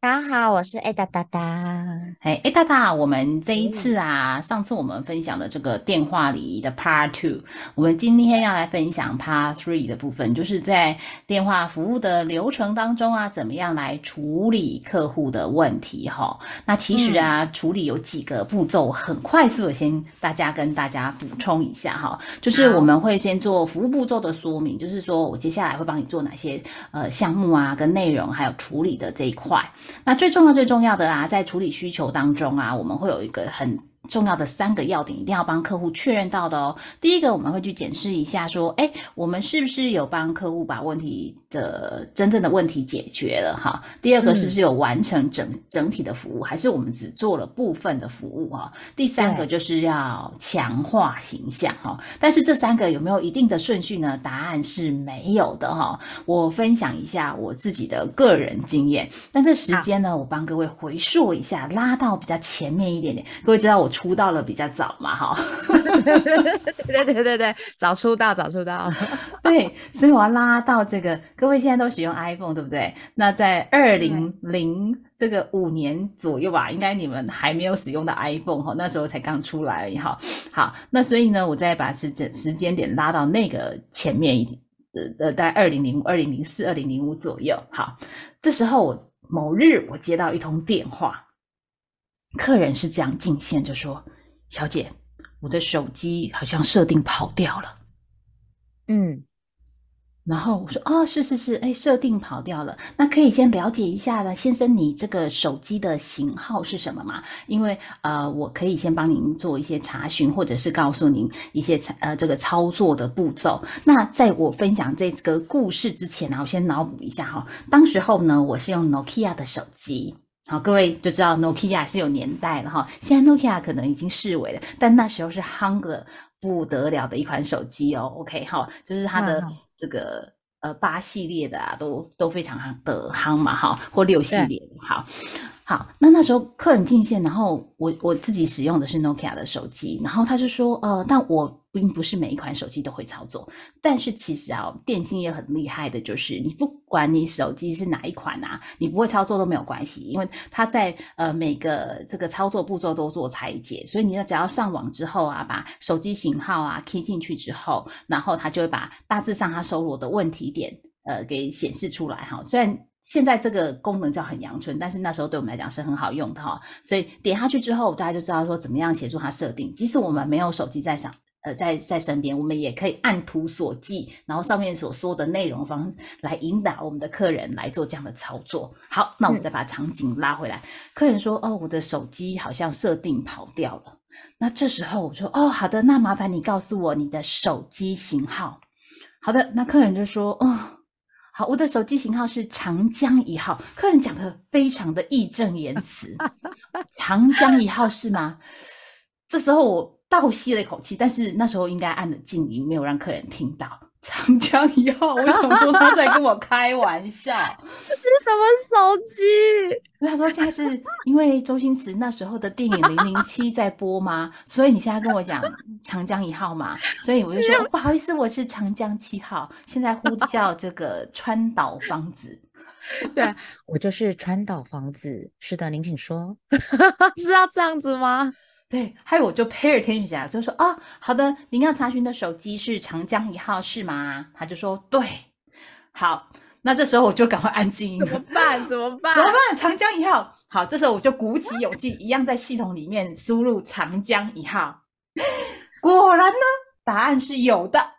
大家好，我是 A 哒哒哒。哎，A 大大，我们这一次啊，上次我们分享的这个电话礼仪的 Part Two，我们今天要来分享 Part Three 的部分，就是在电话服务的流程当中啊，怎么样来处理客户的问题哈？那其实啊，处理有几个步骤，很快速的先大家跟大家补充一下哈，就是我们会先做服务步骤的说明，就是说我接下来会帮你做哪些呃项目啊，跟内容还有处理的这一块。那最重要、最重要的啊，在处理需求当中啊，我们会有一个很重要的三个要点，一定要帮客户确认到的哦。第一个，我们会去检视一下，说，哎，我们是不是有帮客户把问题。的真正的问题解决了哈。第二个是不是有完成整整体的服务，还是我们只做了部分的服务哈？第三个就是要强化形象哈。但是这三个有没有一定的顺序呢？答案是没有的哈。我分享一下我自己的个人经验。但这时间呢，我帮各位回溯一下，拉到比较前面一点点。各位知道我出道了比较早嘛哈？对对对对对，早出道早出道。对，所以我要拉到这个。各位现在都使用 iPhone 对不对？那在二零零这个五年左右吧，应该你们还没有使用的 iPhone 哈，那时候才刚出来而已哈。好，那所以呢，我再把时间时间点拉到那个前面一点，呃呃，在二零零二零零四、二零零五左右。好，这时候我某日我接到一通电话，客人是这样进线就说：“小姐，我的手机好像设定跑掉了。”嗯。然后我说哦，是是是，哎，设定跑掉了，那可以先了解一下的，先生，你这个手机的型号是什么吗？因为呃，我可以先帮您做一些查询，或者是告诉您一些呃这个操作的步骤。那在我分享这个故事之前呢，我先脑补一下哈。当时候呢，我是用 Nokia 的手机，好，各位就知道 Nokia 是有年代了哈。现在 Nokia 可能已经式微了，但那时候是夯的不得了的一款手机哦。OK，好，就是它的。这个呃八系列的啊，都都非常的夯嘛，哈，或六系列的，好。好，那那时候客人进线，然后我我自己使用的是 Nokia 的手机，然后他就说，呃，但我并不是每一款手机都会操作，但是其实啊，电信也很厉害的，就是你不管你手机是哪一款啊，你不会操作都没有关系，因为它在呃每个这个操作步骤都做拆解，所以你要只要上网之后啊，把手机型号啊 key 进去之后，然后它就会把大致上它收罗的问题点呃给显示出来哈，虽然。现在这个功能叫很阳春，但是那时候对我们来讲是很好用的哈。所以点下去之后，大家就知道说怎么样协助它设定。即使我们没有手机在上，呃，在在身边，我们也可以按图索骥，然后上面所说的内容方来引导我们的客人来做这样的操作。好，那我们再把场景拉回来。客人说：“哦，我的手机好像设定跑掉了。”那这时候我说：“哦，好的，那麻烦你告诉我你的手机型号。”好的，那客人就说：“哦。”好，我的手机型号是长江一号。客人讲的非常的义正言辞，长江一号是吗？这时候我倒吸了一口气，但是那时候应该按了静音，没有让客人听到。长江一号，我想说他在跟我开玩笑。这是什么手机？他说现在是因为周星驰那时候的电影《零零七》在播吗？所以你现在跟我讲长江一号嘛？所以我就说不好意思，我是长江七号，现在呼叫这个川岛芳子。对我就是川岛芳子。是的，您请说。是要这样子吗？对，还有我就 pay attention 就说啊，好的，您要查询的手机是长江一号是吗？他就说对，好，那这时候我就赶快安静。怎么办？怎么办？怎么办？长江一号，好，这时候我就鼓起勇气，一样在系统里面输入长江一号，果然呢，答案是有的。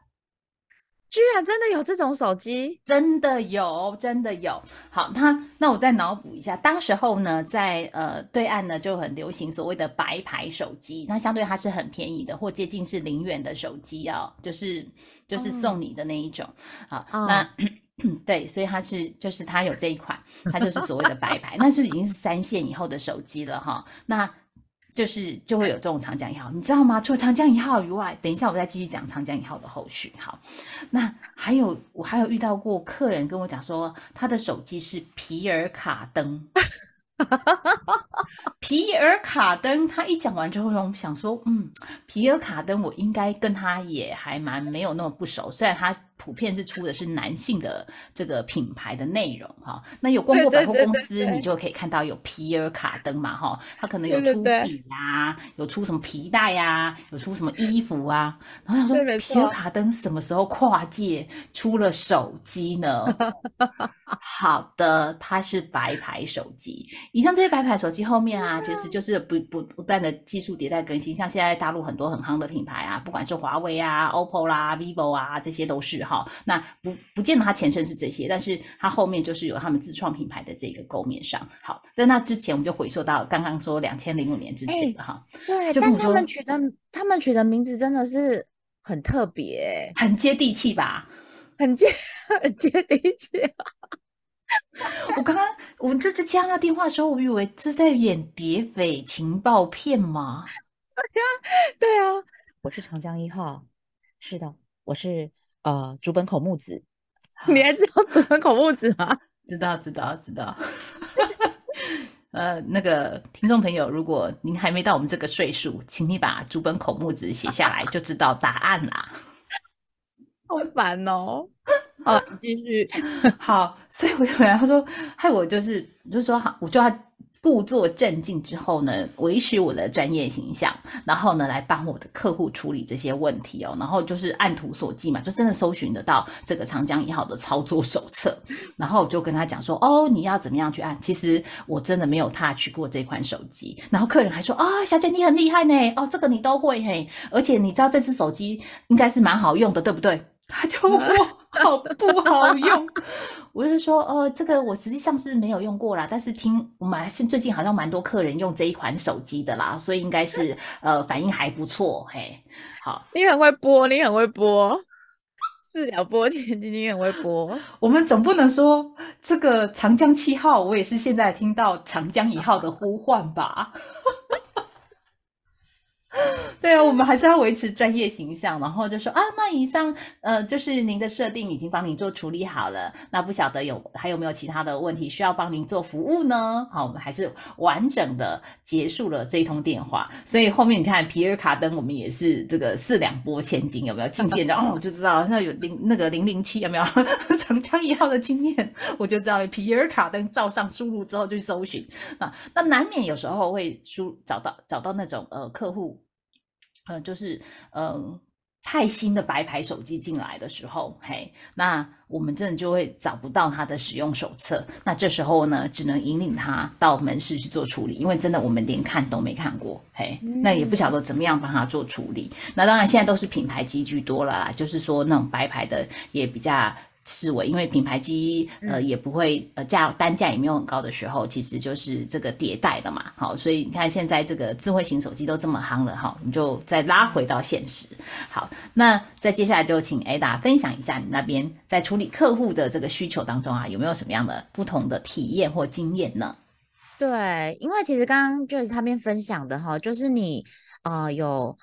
居然真的有这种手机，真的有，真的有。好，那那我再脑补一下，当时候呢，在呃对岸呢就很流行所谓的白牌手机，那相对它是很便宜的，或接近是零元的手机哦，就是就是送你的那一种。好，那 对，所以它是就是它有这一款，它就是所谓的白牌，那是已经是三线以后的手机了哈。那就是就会有这种长江一号，你知道吗？除了长江一号以外，等一下我再继续讲长江一号的后续。好，那还有我还有遇到过客人跟我讲说，他的手机是皮尔卡登。皮尔卡登，他一讲完之后，让我们想说，嗯，皮尔卡登，我应该跟他也还蛮没有那么不熟，虽然他。普遍是出的是男性的这个品牌的内容哈，那有逛过百货公司，你就可以看到有皮尔卡登嘛哈，它可能有出笔啊，有出什么皮带呀，有出什么衣服啊，然后想说皮尔卡登什么时候跨界出了手机呢？好的，它是白牌手机。以上这些白牌手机后面啊，其实就是不不不断的技术迭代更新，像现在大陆很多很夯的品牌啊，不管是华为啊、OPPO 啦、vivo 啊，这些都是。好，那不不见得他前身是这些，但是他后面就是有他们自创品牌的这个构面上。好，在那之前我们就回溯到刚刚说两千零五年之前的哈。对，但是他们取的他们取的名字真的是很特别，很接地气吧？很接 很接地气。我刚刚我们这次接那电话的时候，我以为这在演谍匪情报片吗？对呀，对啊，我是长江一号，是的，我是。呃，竹本口木子，你还知道竹本口木子吗？知道，知道，知道。呃，那个听众朋友，如果您还没到我们这个岁数，请你把竹本口木子写下来，就知道答案啦。好烦哦！好，继续。好，所以我就来，他说，害我就是，就说好，我就要。故作镇静之后呢，维持我的专业形象，然后呢，来帮我的客户处理这些问题哦。然后就是按图索骥嘛，就真的搜寻得到这个长江一号的操作手册。然后我就跟他讲说：“哦，你要怎么样去按？其实我真的没有 touch 过这款手机。”然后客人还说：“啊，小姐你很厉害呢，哦，这个你都会嘿，而且你知道这只手机应该是蛮好用的，对不对？”他就说：“ 好不好用？”我就说，呃，这个我实际上是没有用过啦，但是听我们是最近好像蛮多客人用这一款手机的啦，所以应该是 呃反应还不错，嘿，好，你很会播，你很会播，四两拨千斤，你很会播。我们总不能说这个长江七号，我也是现在听到长江一号的呼唤吧。对啊，我们还是要维持专业形象，然后就说啊，那以上呃就是您的设定已经帮您做处理好了，那不晓得有还有没有其他的问题需要帮您做服务呢？好，我们还是完整的结束了这一通电话。所以后面你看皮尔卡登，我们也是这个四两拨千斤，有没有？进线的哦，我就知道那有零那个零零七有没有 长江一号的经验，我就知道皮尔卡登照上输入之后就去搜寻啊，那难免有时候会输找到找到那种呃客户。呃，就是嗯，太新的白牌手机进来的时候，嘿，那我们真的就会找不到它的使用手册。那这时候呢，只能引领他到门市去做处理，因为真的我们连看都没看过，嘿，那也不晓得怎么样帮他做处理。那当然现在都是品牌机居多了，啦，就是说那种白牌的也比较。思维，因为品牌机呃也不会呃价单价也没有很高的时候，其实就是这个迭代了嘛。好，所以你看现在这个智慧型手机都这么夯了哈，你就再拉回到现实。好，那再接下来就请 Ada 分享一下你那边在处理客户的这个需求当中啊，有没有什么样的不同的体验或经验呢？对，因为其实刚刚就是他边分享的哈，就是你啊有。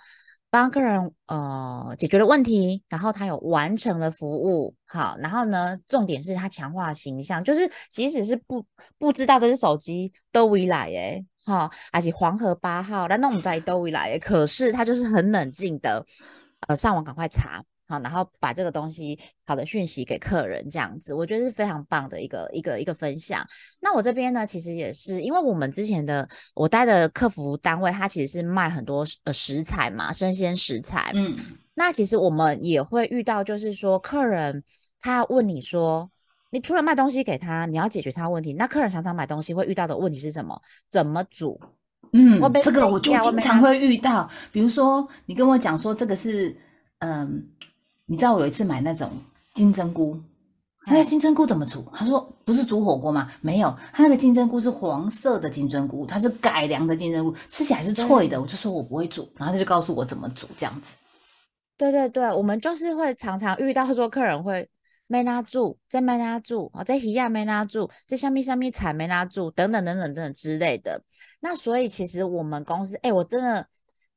帮客人呃解决了问题，然后他有完成了服务，好，然后呢，重点是他强化形象，就是即使是不不知道这只手机都未来诶，好，而且黄河八号，那那我们在都未来诶，可是他就是很冷静的，呃，上网赶快查。好，然后把这个东西好的讯息给客人，这样子，我觉得是非常棒的一个一个一个分享。那我这边呢，其实也是因为我们之前的我待的客服单位，它其实是卖很多呃食材嘛，生鲜食材。嗯，那其实我们也会遇到，就是说客人他问你说，你除了卖东西给他，你要解决他问题。那客人常常买东西会遇到的问题是什么？怎么煮？嗯，这个我就经常会遇到。比如说，你跟我讲说这个是嗯。你知道我有一次买那种金针菇，他说金针菇怎么煮？他说不是煮火锅吗？没有，他那个金针菇是黄色的金针菇，它是改良的金针菇，吃起来是脆的。我就说我不会煮，然后他就告诉我怎么煮这样子。对对对，我们就是会常常遇到说客人会没拉住，在没拉住，哦，这鱼亚没拉住，在下面下面踩没拉住，等等等等等等之类的。那所以其实我们公司，哎，我真的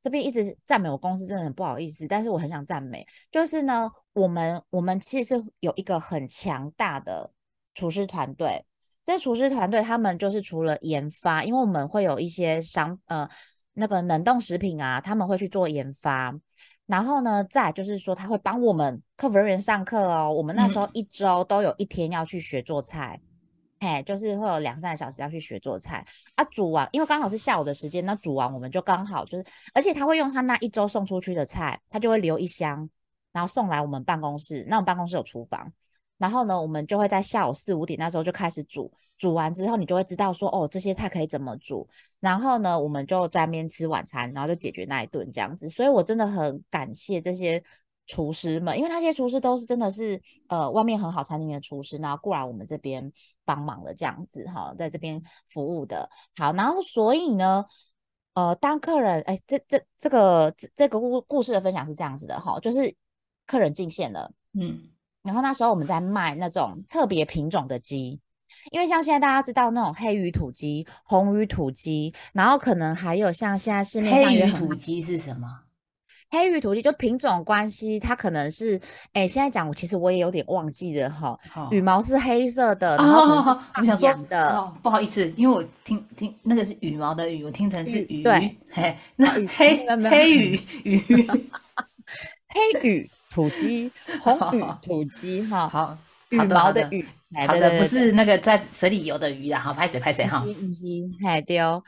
这边一直赞美我公司，真的很不好意思，但是我很想赞美，就是呢，我们我们其实有一个很强大的厨师团队。这厨师团队他们就是除了研发，因为我们会有一些商呃那个冷冻食品啊，他们会去做研发。然后呢，再就是说，他会帮我们客服人员上课哦。我们那时候一周都有一天要去学做菜，哎，就是会有两三个小时要去学做菜啊。煮完，因为刚好是下午的时间，那煮完我们就刚好就是，而且他会用他那一周送出去的菜，他就会留一箱，然后送来我们办公室。那我们办公室有厨房。然后呢，我们就会在下午四五点那时候就开始煮，煮完之后你就会知道说，哦，这些菜可以怎么煮。然后呢，我们就在那边吃晚餐，然后就解决那一顿这样子。所以我真的很感谢这些厨师们，因为那些厨师都是真的是呃外面很好餐厅的厨师，然后过来我们这边帮忙的这样子哈，在这边服务的好。然后所以呢，呃，当客人哎，这这这个这这个故故事的分享是这样子的哈，就是客人进线了，嗯。然后那时候我们在卖那种特别品种的鸡，因为像现在大家知道那种黑鱼土鸡、红鱼土鸡，然后可能还有像现在市面上黑鱼土鸡是什么？黑鱼土鸡就品种关系，它可能是哎，现在讲我其实我也有点忘记了哈。羽毛是黑色的，然后我想说的，不好意思，因为我听听那个是羽毛的羽，我听成是鱼。对，嘿，那黑 黑羽鱼黑羽。土鸡，红羽土鸡，哈，好，羽毛的羽，好的，不是那个在水里游的鱼啊，好，拍谁拍谁哈，土鸡，海丢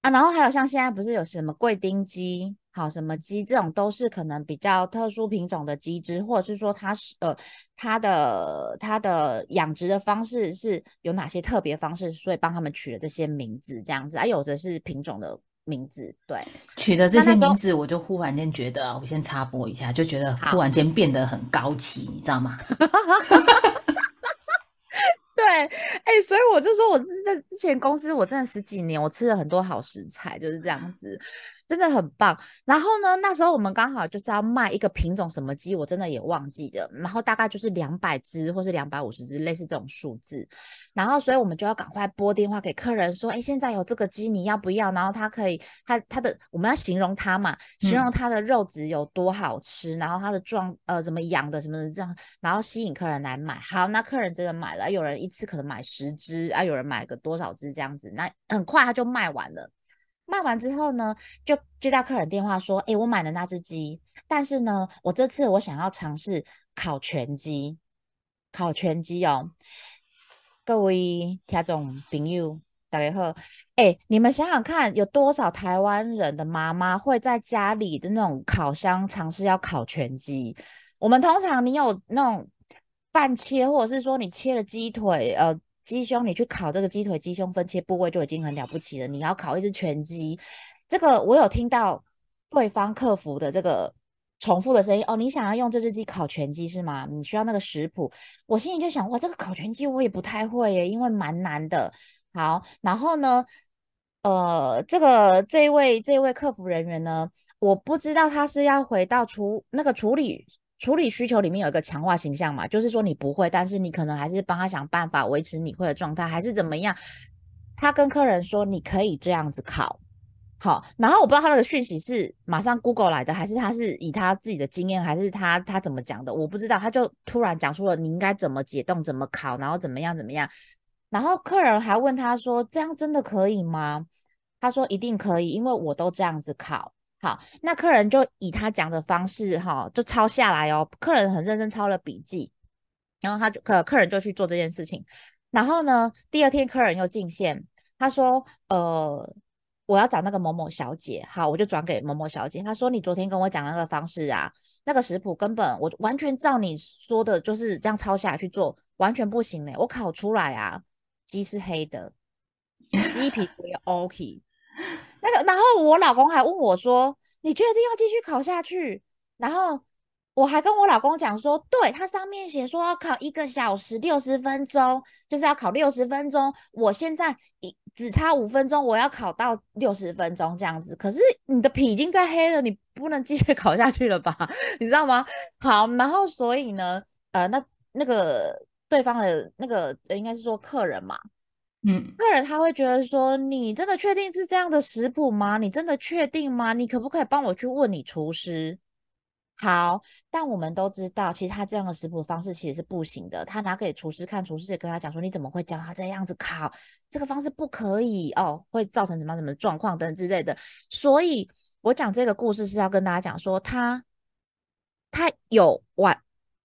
啊，然后还有像现在不是有什么贵丁鸡，好，什么鸡，这种都是可能比较特殊品种的鸡只，或者是说它是呃它的它的养殖的方式是有哪些特别方式，所以帮他们取了这些名字这样子，啊，有的是品种的。名字对取的这些名字，我就忽然间觉得，我先插播一下，就觉得忽然间变得很高级，你知道吗？对，哎，所以我就说，我在之前公司，我真的十几年，我吃了很多好食材，就是这样子。真的很棒。然后呢，那时候我们刚好就是要卖一个品种什么鸡，我真的也忘记了。然后大概就是两百只或是两百五十只，类似这种数字。然后所以我们就要赶快拨电话给客人说：“哎，现在有这个鸡，你要不要？”然后他可以，他他的我们要形容它嘛，形容它的肉质有多好吃，然后它的状呃怎么养的什么的这样，然后吸引客人来买。好，那客人真的买了，有人一次可能买十只啊，有人买个多少只这样子，那很快他就卖完了。卖完之后呢，就接到客人电话说：“哎，我买了那只鸡，但是呢，我这次我想要尝试烤全鸡，烤全鸡哦。”各位听众朋友，大家好，哎，你们想想看，有多少台湾人的妈妈会在家里的那种烤箱尝试要烤全鸡？我们通常你有那种半切，或者是说你切了鸡腿，呃。鸡胸，你去烤这个鸡腿、鸡胸分切部位就已经很了不起了。你要烤一只全鸡，这个我有听到对方客服的这个重复的声音哦。你想要用这只鸡烤全鸡是吗？你需要那个食谱。我心里就想，哇，这个烤全鸡我也不太会耶，因为蛮难的。好，然后呢，呃，这个这位这位客服人员呢，我不知道他是要回到处那个处理。处理需求里面有一个强化形象嘛，就是说你不会，但是你可能还是帮他想办法维持你会的状态，还是怎么样？他跟客人说你可以这样子考，好，然后我不知道他那个讯息是马上 Google 来的，还是他是以他自己的经验，还是他他怎么讲的？我不知道，他就突然讲出了你应该怎么解冻，怎么考，然后怎么样怎么样，然后客人还问他说这样真的可以吗？他说一定可以，因为我都这样子考。好，那客人就以他讲的方式，哈，就抄下来哦。客人很认真抄了笔记，然后他就客客人就去做这件事情。然后呢，第二天客人又进线，他说：“呃，我要找那个某某小姐。”好，我就转给某某小姐。他说：“你昨天跟我讲那个方式啊，那个食谱根本我完全照你说的，就是这样抄下来去做，完全不行嘞。我烤出来啊，鸡是黑的，鸡皮也 OK。”那个，然后我老公还问我说：“你确定要继续考下去？”然后我还跟我老公讲说：“对，它上面写说要考一个小时六十分钟，就是要考六十分钟。我现在一只差五分钟，我要考到六十分钟这样子。可是你的皮已经在黑了，你不能继续考下去了吧？你知道吗？好，然后所以呢，呃，那那个对方的那个应该是说客人嘛，嗯，客人他会觉得说，你真的确定是这样的食谱吗？你真的确定吗？你可不可以帮我去问你厨师？好，但我们都知道，其实他这样的食谱方式其实是不行的。他拿给厨师看，厨师也跟他讲说，你怎么会教他这样子烤？这个方式不可以哦，会造成什么什么状况等之类的。所以我讲这个故事是要跟大家讲说，他他有完，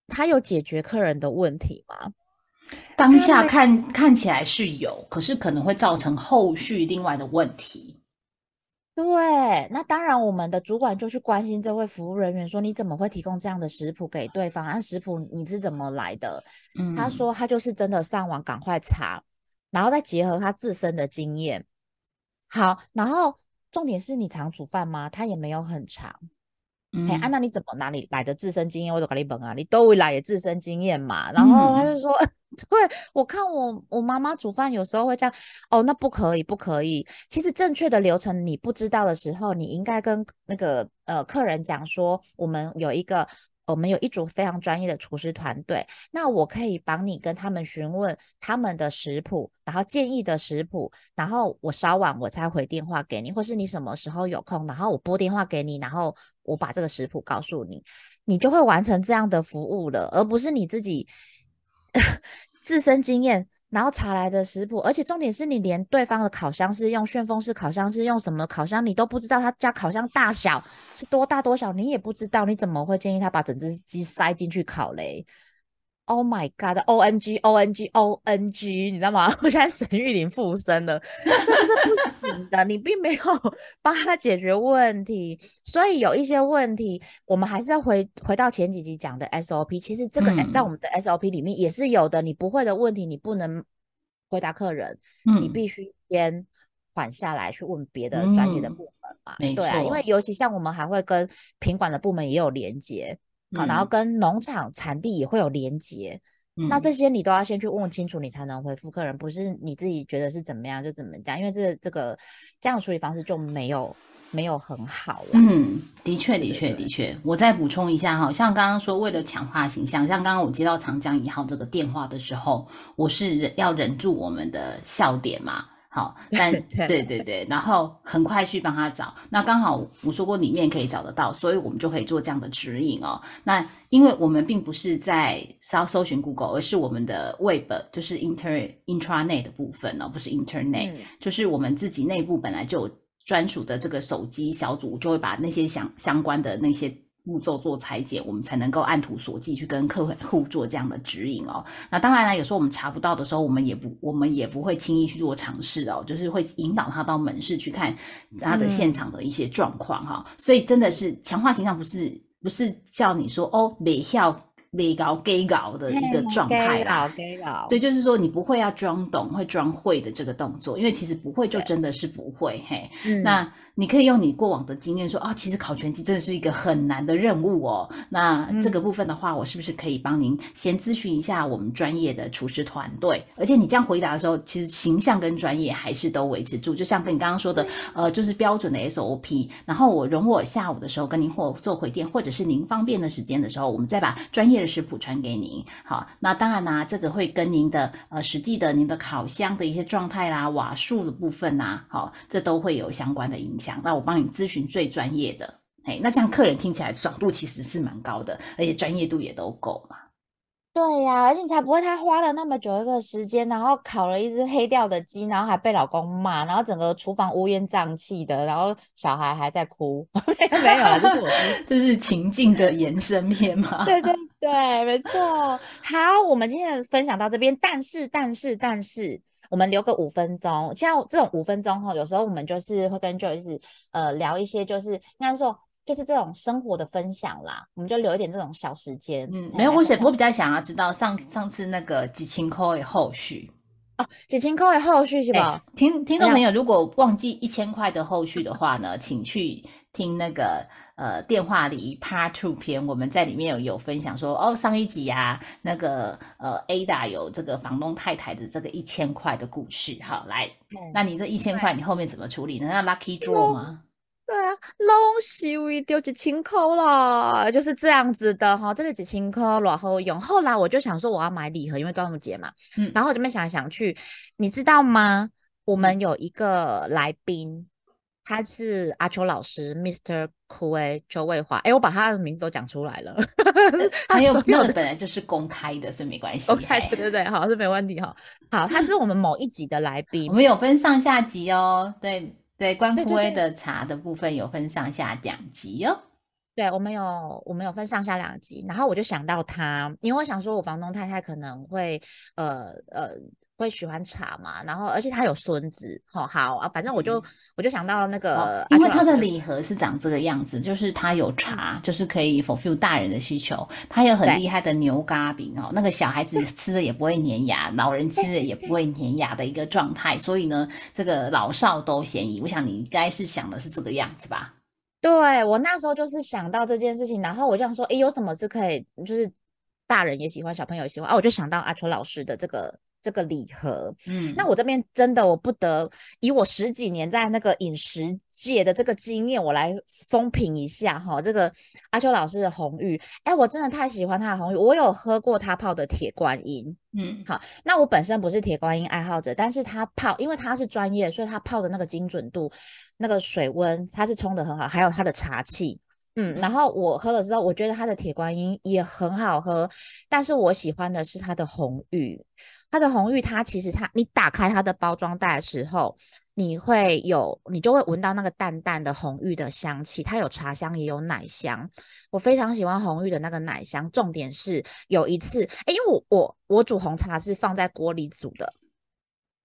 他有解决客人的问题吗？当下看看起来是有，可是可能会造成后续另外的问题。对，那当然，我们的主管就去关心这位服务人员，说你怎么会提供这样的食谱给对方？按食谱你是怎么来的？嗯，他说他就是真的上网赶快查，然后再结合他自身的经验。好，然后重点是你常煮饭吗？他也没有很长。哎，啊，那你怎么哪里来的自身经验？我都跟你问啊，你都会来的自身经验嘛？然后他就说，对我看我我妈妈煮饭有时候会这样，哦，那不可以，不可以。其实正确的流程你不知道的时候，你应该跟那个呃客人讲说，我们有一个。我们有一组非常专业的厨师团队，那我可以帮你跟他们询问他们的食谱，然后建议的食谱，然后我稍晚我才回电话给你，或是你什么时候有空，然后我拨电话给你，然后我把这个食谱告诉你，你就会完成这样的服务了，而不是你自己自身经验。然后查来的食谱，而且重点是你连对方的烤箱是用旋风式烤箱，是用什么烤箱，你都不知道他家烤箱大小是多大多小，你也不知道，你怎么会建议他把整只鸡塞进去烤嘞？Oh my god！O N G！O N G！O N G！你知道吗？我现在沈玉玲附身了，这是不行的，你并没有帮他解决问题，所以有一些问题，我们还是要回回到前几集讲的 SOP。其实这个在我们的 SOP 里面也是有的，你不会的问题，你不能回答客人，你必须先缓下来去问别的专业的部门嘛。对啊，因为尤其像我们还会跟品管的部门也有连接，好，然后跟农场产地也会有连接。那这些你都要先去问清楚，你才能回复客人，不是你自己觉得是怎么样就怎么讲，因为这这个这样的处理方式就没有没有很好了。嗯，的确，的确，的确。我再补充一下哈，像刚刚说为了强化形象，像刚刚我接到长江一号这个电话的时候，我是忍要忍住我们的笑点嘛。好，但 对对对，然后很快去帮他找。那刚好我说过里面可以找得到，所以我们就可以做这样的指引哦。那因为我们并不是在搜搜寻 Google，而是我们的 Web，就是 Inter Intranet 的部分哦，不是 Internet，就是我们自己内部本来就有专属的这个手机小组，就会把那些相相关的那些。步骤做裁剪，我们才能够按图索骥去跟客户做这样的指引哦。那当然了，有时候我们查不到的时候，我们也不我们也不会轻易去做尝试哦，就是会引导他到门市去看他的现场的一些状况哈。所以真的是强化形象，不是不是叫你说哦，每要。被搞 gay 搞的一个状态啦，对，就是说你不会要装懂，会装会的这个动作，因为其实不会就真的是不会嘿。那你可以用你过往的经验说啊，其实烤全鸡真的是一个很难的任务哦。那这个部分的话，我是不是可以帮您先咨询一下我们专业的厨师团队？而且你这样回答的时候，其实形象跟专业还是都维持住。就像跟你刚刚说的，呃，就是标准的 SOP。然后我容我下午的时候跟您或做回电，或者是您方便的时间的时候，我们再把专业。食谱传给您，好，那当然啦，这个会跟您的呃实际的您的烤箱的一些状态啦、瓦数的部分呐，好，这都会有相关的影响。那我帮你咨询最专业的，哎，那这样客人听起来爽度其实是蛮高的，而且专业度也都够嘛。对呀，而且你才不会，他花了那么久一个时间，然后烤了一只黑掉的鸡，然后还被老公骂，然后整个厨房乌烟瘴气的，然后小孩还在哭，没有了，这是我 这是情境的延伸片吗？对对对，没错。好，我们今天分享到这边，但是但是但是，我们留个五分钟，像这种五分钟哈，有时候我们就是会跟 Joyce 呃聊一些，就是应该说。就是这种生活的分享啦，我们就留一点这种小时间。嗯，没有，我想我比较想要知道上上次那个几千块的后续哦，几千块的后续是吧？听听众朋友，如果忘记一千块的后续的话呢，请去听那个呃电话里 Part Two 篇，我们在里面有有分享说哦，上一集呀，那个呃 Ada 有这个房东太太的这个一千块的故事。好，来，那你这一千块你后面怎么处理呢？那 Lucky Draw 吗？对啊，拢收一丢几千块啦，就是这样子的哈。这里几千块然后用。后来我就想说我要买礼盒，因为端午节嘛。嗯，然后我这边想来想去，你知道吗？我们有一个来宾。他是阿秋老师，Mr. 酷诶，周卫华。哎，我把他的名字都讲出来了。还有那个本来就是公开的，所以没关系。公开对对对，好是没问题哈。好，他是我们某一集的来宾。我们有分上下集哦。对对，关枯威的茶的部分有分上下两集哦。对，我们有我们有分上下两集。然后我就想到他，因为我想说我房东太太可能会呃呃。会喜欢茶嘛？然后而且他有孙子，好好啊，反正我就我就想到那个，因为他的礼盒是长这个样子，就是他有茶，就是可以 fulfill 大人的需求。他有很厉害的牛轧饼哦，那个小孩子 吃的也不会粘牙，老人吃的也不会粘牙的一个状态。所以呢，这个老少都嫌疑。我想你应该是想的是这个样子吧？对我那时候就是想到这件事情，然后我就想说，哎，有什么是可以，就是大人也喜欢，小朋友也喜欢啊？我就想到阿秋老师的这个。这个礼盒，嗯，那我这边真的我不得以我十几年在那个饮食界的这个经验，我来风评一下哈。这个阿秋老师的红玉，哎，我真的太喜欢他的红玉，我有喝过他泡的铁观音，嗯，好，那我本身不是铁观音爱好者，但是他泡，因为他是专业，所以他泡的那个精准度，那个水温，他是冲的很好，还有他的茶气，嗯，然后我喝了之后，我觉得它的铁观音也很好喝，但是我喜欢的是它的红玉。它的红玉，它其实它，你打开它的包装袋的时候，你会有，你就会闻到那个淡淡的红玉的香气。它有茶香，也有奶香。我非常喜欢红玉的那个奶香。重点是有一次，哎，因为我我我煮红茶是放在锅里煮的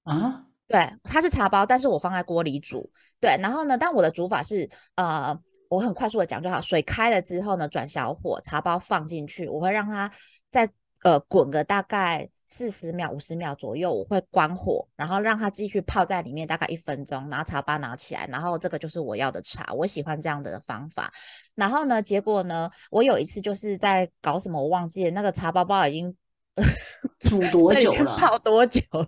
啊，对，它是茶包，但是我放在锅里煮。对，然后呢，但我的煮法是，呃，我很快速的讲就好，水开了之后呢，转小火，茶包放进去，我会让它再。呃，滚个大概四十秒、五十秒左右，我会关火，然后让它继续泡在里面，大概一分钟，拿茶包拿起来，然后这个就是我要的茶，我喜欢这样的方法。然后呢，结果呢，我有一次就是在搞什么，我忘记了，那个茶包包已经 煮多久了？泡多久了？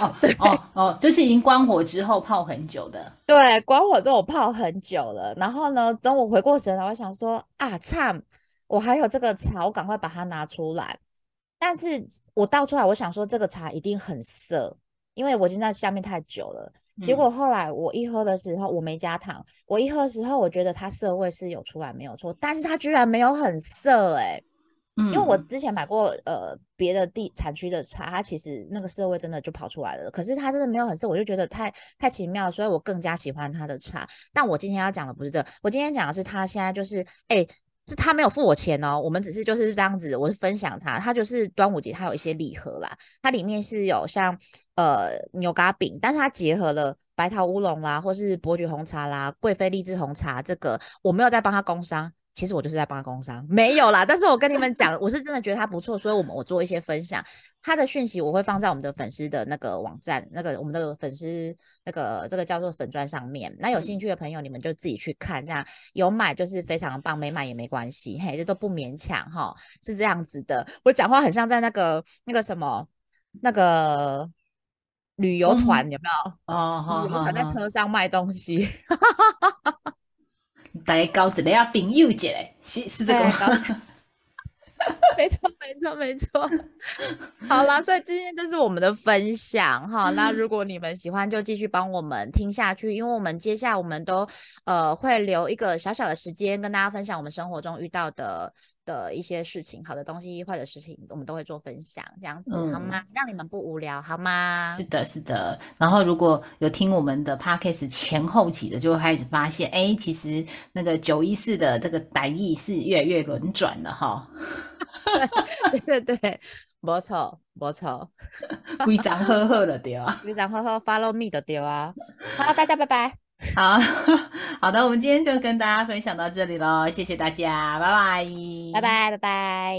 哦，对，哦哦，就是已经关火之后泡很久的。对，关火之后我泡很久了。然后呢，等我回过神来，我想说啊，差，我还有这个茶，我赶快把它拿出来。但是我倒出来，我想说这个茶一定很涩，因为我已经在下面太久了。结果后来我一喝的时候，我没加糖，我一喝的时候，我觉得它涩味是有出来没有错，但是它居然没有很涩哎，因为我之前买过呃别的地产区的茶，它其实那个涩味真的就跑出来了，可是它真的没有很涩，我就觉得太太奇妙，所以我更加喜欢它的茶。但我今天要讲的不是这，我今天讲的是它现在就是哎。是他没有付我钱哦，我们只是就是这样子，我是分享他，他就是端午节他有一些礼盒啦，它里面是有像呃牛轧饼，但是它结合了白桃乌龙啦，或是伯爵红茶啦、贵妃荔枝红茶，这个我没有在帮他工商。其实我就是在帮他工商，没有啦。但是我跟你们讲，我是真的觉得他不错，所以我们我做一些分享。他的讯息我会放在我们的粉丝的那个网站，那个我们的粉丝那个这个叫做粉砖上面。那有兴趣的朋友，你们就自己去看，这样有买就是非常棒，没买也没关系，嘿，这都不勉强哈，是这样子的。我讲话很像在那个那个什么那个旅游团，有没有？哦，好，好，在车上卖东西。大家交一个朋友一嘞，是是这个吗？没错，没错，没错。好啦，所以今天这是我们的分享哈。那如果你们喜欢，就继续帮我们听下去，因为我们接下来我们都呃会留一个小小的时间跟大家分享我们生活中遇到的。的一些事情，好的东西，坏的事情，我们都会做分享，这样子好吗？让你们不无聊，好吗？是的，是的。然后如果有听我们的 podcast 前后期的，就会开始发现，哎，其实那个九一四的这个歹意是越来越轮转了哈。对对对，没错没错，规章呵呵的丢啊，规章呵呵 follow me 的丢啊。好，大家拜拜。好 好的，我们今天就跟大家分享到这里喽，谢谢大家，拜拜，拜拜，拜拜。